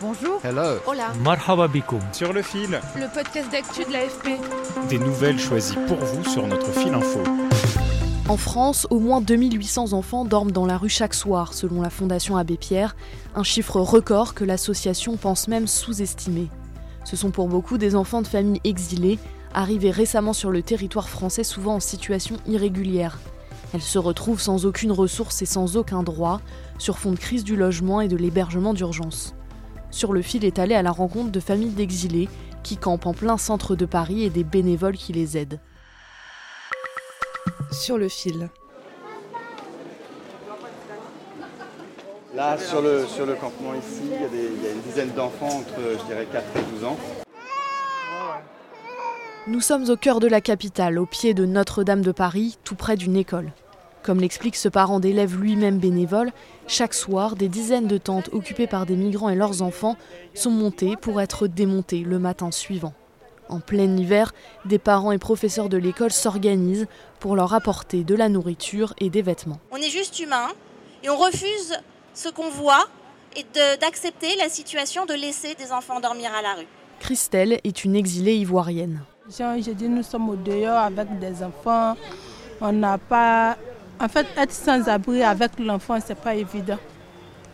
Bonjour. Hello. Hola. Marhaba bikoum. Sur le fil, Le podcast d'actu de l'AFP. des nouvelles choisies pour vous sur notre fil info. En France, au moins 2800 enfants dorment dans la rue chaque soir, selon la Fondation Abbé Pierre, un chiffre record que l'association pense même sous-estimer. Ce sont pour beaucoup des enfants de familles exilées, arrivés récemment sur le territoire français, souvent en situation irrégulière. Elles se retrouvent sans aucune ressource et sans aucun droit, sur fond de crise du logement et de l'hébergement d'urgence. Sur le fil est allé à la rencontre de familles d'exilés qui campent en plein centre de Paris et des bénévoles qui les aident. Sur le fil. Là, sur le, sur le campement ici, il y, a des- il y a une dizaine d'enfants entre, je dirais, 4 et 12 ans. Nous sommes au cœur de la capitale, au pied de Notre-Dame de Paris, tout près d'une école. Comme l'explique ce parent d'élèves lui-même bénévole, chaque soir, des dizaines de tentes occupées par des migrants et leurs enfants sont montées pour être démontées le matin suivant. En plein hiver, des parents et professeurs de l'école s'organisent pour leur apporter de la nourriture et des vêtements. On est juste humain et on refuse ce qu'on voit et d'accepter la situation de laisser des enfants dormir à la rue. Christelle est une exilée ivoirienne. J'ai dit, nous sommes au dehors avec des enfants. On n'a pas. En fait, être sans abri avec l'enfant, c'est pas évident.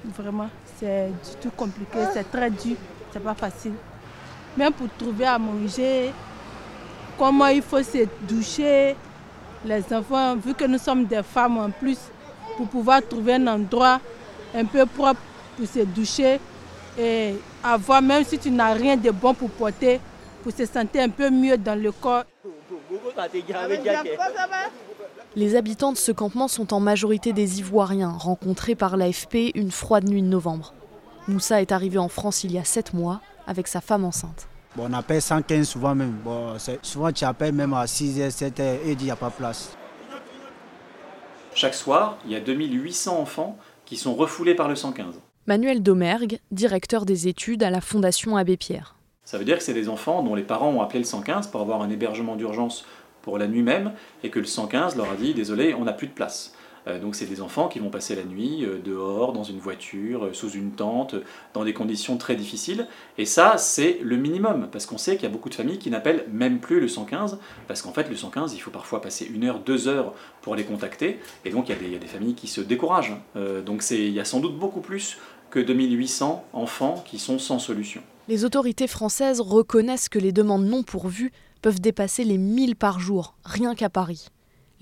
Vraiment, c'est du tout compliqué, c'est très dur, c'est pas facile. Même pour trouver à manger, comment il faut se doucher, les enfants, vu que nous sommes des femmes en plus, pour pouvoir trouver un endroit un peu propre pour se doucher et avoir, même si tu n'as rien de bon pour porter, pour se sentir un peu mieux dans le corps. Les habitants de ce campement sont en majorité des Ivoiriens, rencontrés par l'AFP une froide nuit de novembre. Moussa est arrivé en France il y a sept mois avec sa femme enceinte. Bon, on appelle 115 souvent même. Bon, souvent tu appelles même à 6h, 7h et il n'y a pas place. Chaque soir, il y a 2800 enfants qui sont refoulés par le 115. Manuel Domergue, directeur des études à la Fondation Abbé Pierre. Ça veut dire que c'est des enfants dont les parents ont appelé le 115 pour avoir un hébergement d'urgence pour la nuit même et que le 115 leur a dit désolé, on n'a plus de place. Euh, donc c'est des enfants qui vont passer la nuit euh, dehors, dans une voiture, euh, sous une tente, dans des conditions très difficiles. Et ça, c'est le minimum, parce qu'on sait qu'il y a beaucoup de familles qui n'appellent même plus le 115, parce qu'en fait le 115, il faut parfois passer une heure, deux heures pour les contacter, et donc il y a des, familles qui se découragent. Donc il y a sans doute beaucoup plus que 2800 enfants qui sont sans solution. Les autorités françaises reconnaissent que les demandes non pourvues peuvent dépasser les 1000 par jour, rien qu'à Paris.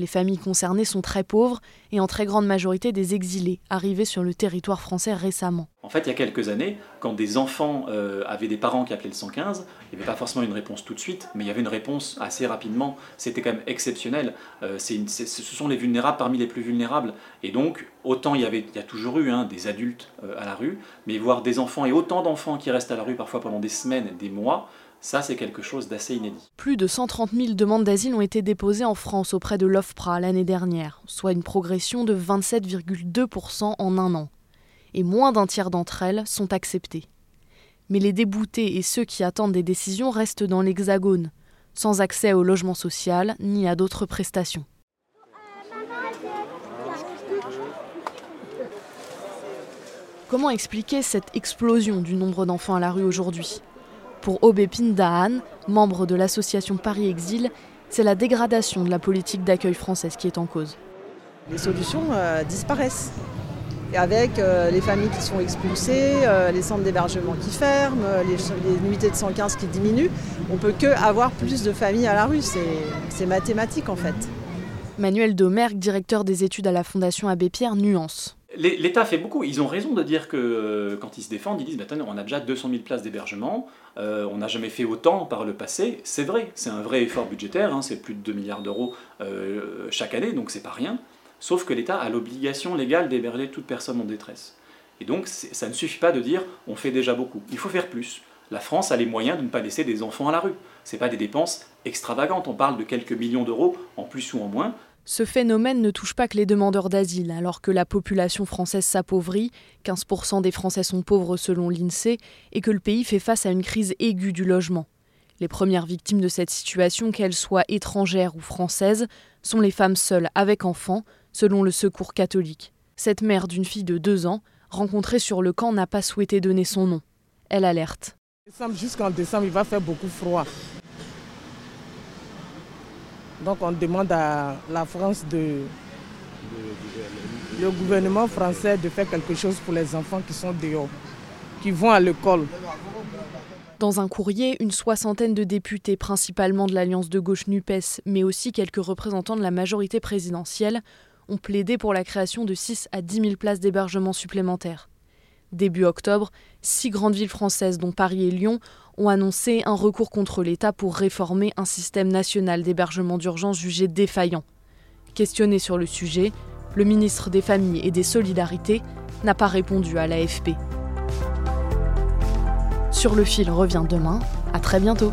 Les familles concernées sont très pauvres et en très grande majorité des exilés, arrivés sur le territoire français récemment. En fait, il y a quelques années, quand des enfants euh, avaient des parents qui appelaient le 115, il n'y avait pas forcément une réponse tout de suite, mais il y avait une réponse assez rapidement. C'était quand même exceptionnel. Euh, ce sont les vulnérables parmi les plus vulnérables. Et donc, autant il y, avait, a toujours eu hein, des adultes euh, à la rue, mais voir des enfants et autant d'enfants qui restent à la rue parfois pendant des semaines, des mois, ça c'est quelque chose d'assez inédit. Plus de 130 000 demandes d'asile ont été déposées en France auprès de l'OFPRA l'année dernière, soit une progression de 27,2% en un an. Et moins d'un tiers d'entre elles sont acceptées. Mais les déboutés et ceux qui attendent des décisions restent dans l'Hexagone, sans accès au logement social ni à d'autres prestations. Comment expliquer cette explosion du nombre d'enfants à la rue aujourd'hui? Pour Obépine Dahan, membre de l'association Paris Exil, c'est la dégradation de la politique d'accueil française qui est en cause. Les solutions euh, disparaissent. Et avec euh, les familles qui sont expulsées, euh, les centres d'hébergement qui ferment, les, les unités de 115 qui diminuent, on peut que avoir plus de familles à la rue. C'est c'est mathématique en fait. Manuel Domergue, directeur des études à la Fondation Abbé Pierre, nuance. L'État fait beaucoup. Ils ont raison de dire que euh, quand ils se défendent, ils disent attendez, on a déjà 200 000 places d'hébergement, euh, on n'a jamais fait autant par le passé. C'est vrai, c'est un vrai effort budgétaire, hein, c'est plus de 2 milliards d'euros euh, chaque année, donc c'est pas rien. sauf que l'État a l'obligation légale d'héberger toute personne en détresse. Et donc ça ne suffit pas de dire on fait déjà beaucoup, il faut faire plus. La France a les moyens de ne pas laisser des enfants à la rue. Ce pas des dépenses extravagantes, on parle de quelques millions d'euros en plus ou en moins, ce phénomène ne touche pas que les demandeurs d'asile, alors que la population française s'appauvrit, 15% des Français sont pauvres selon l'INSEE, et que le pays fait face à une crise aiguë du logement. Les premières victimes de cette situation, qu'elles soient étrangères ou françaises, sont les femmes seules avec enfants, selon le Secours catholique. Cette mère d'une fille de deux ans, rencontrée sur le camp, n'a pas souhaité donner son nom. Elle alerte. Jusqu'en décembre, il va faire beaucoup froid. Donc on demande à la France de le gouvernement français de faire quelque chose pour les enfants qui sont dehors, qui vont à l'école. Dans un courrier, une soixantaine de députés, principalement de l'Alliance de gauche NUPES, mais aussi quelques représentants de la majorité présidentielle, ont plaidé pour la création de 6 à 10 000 places d'hébergement supplémentaires. Début octobre, six grandes villes françaises, dont Paris et Lyon, ont annoncé un recours contre l'État pour réformer un système national d'hébergement d'urgence jugé défaillant. Questionné sur le sujet, le ministre des Familles et des Solidarités n'a pas répondu à l'AFP. Sur le fil revient demain. À très bientôt.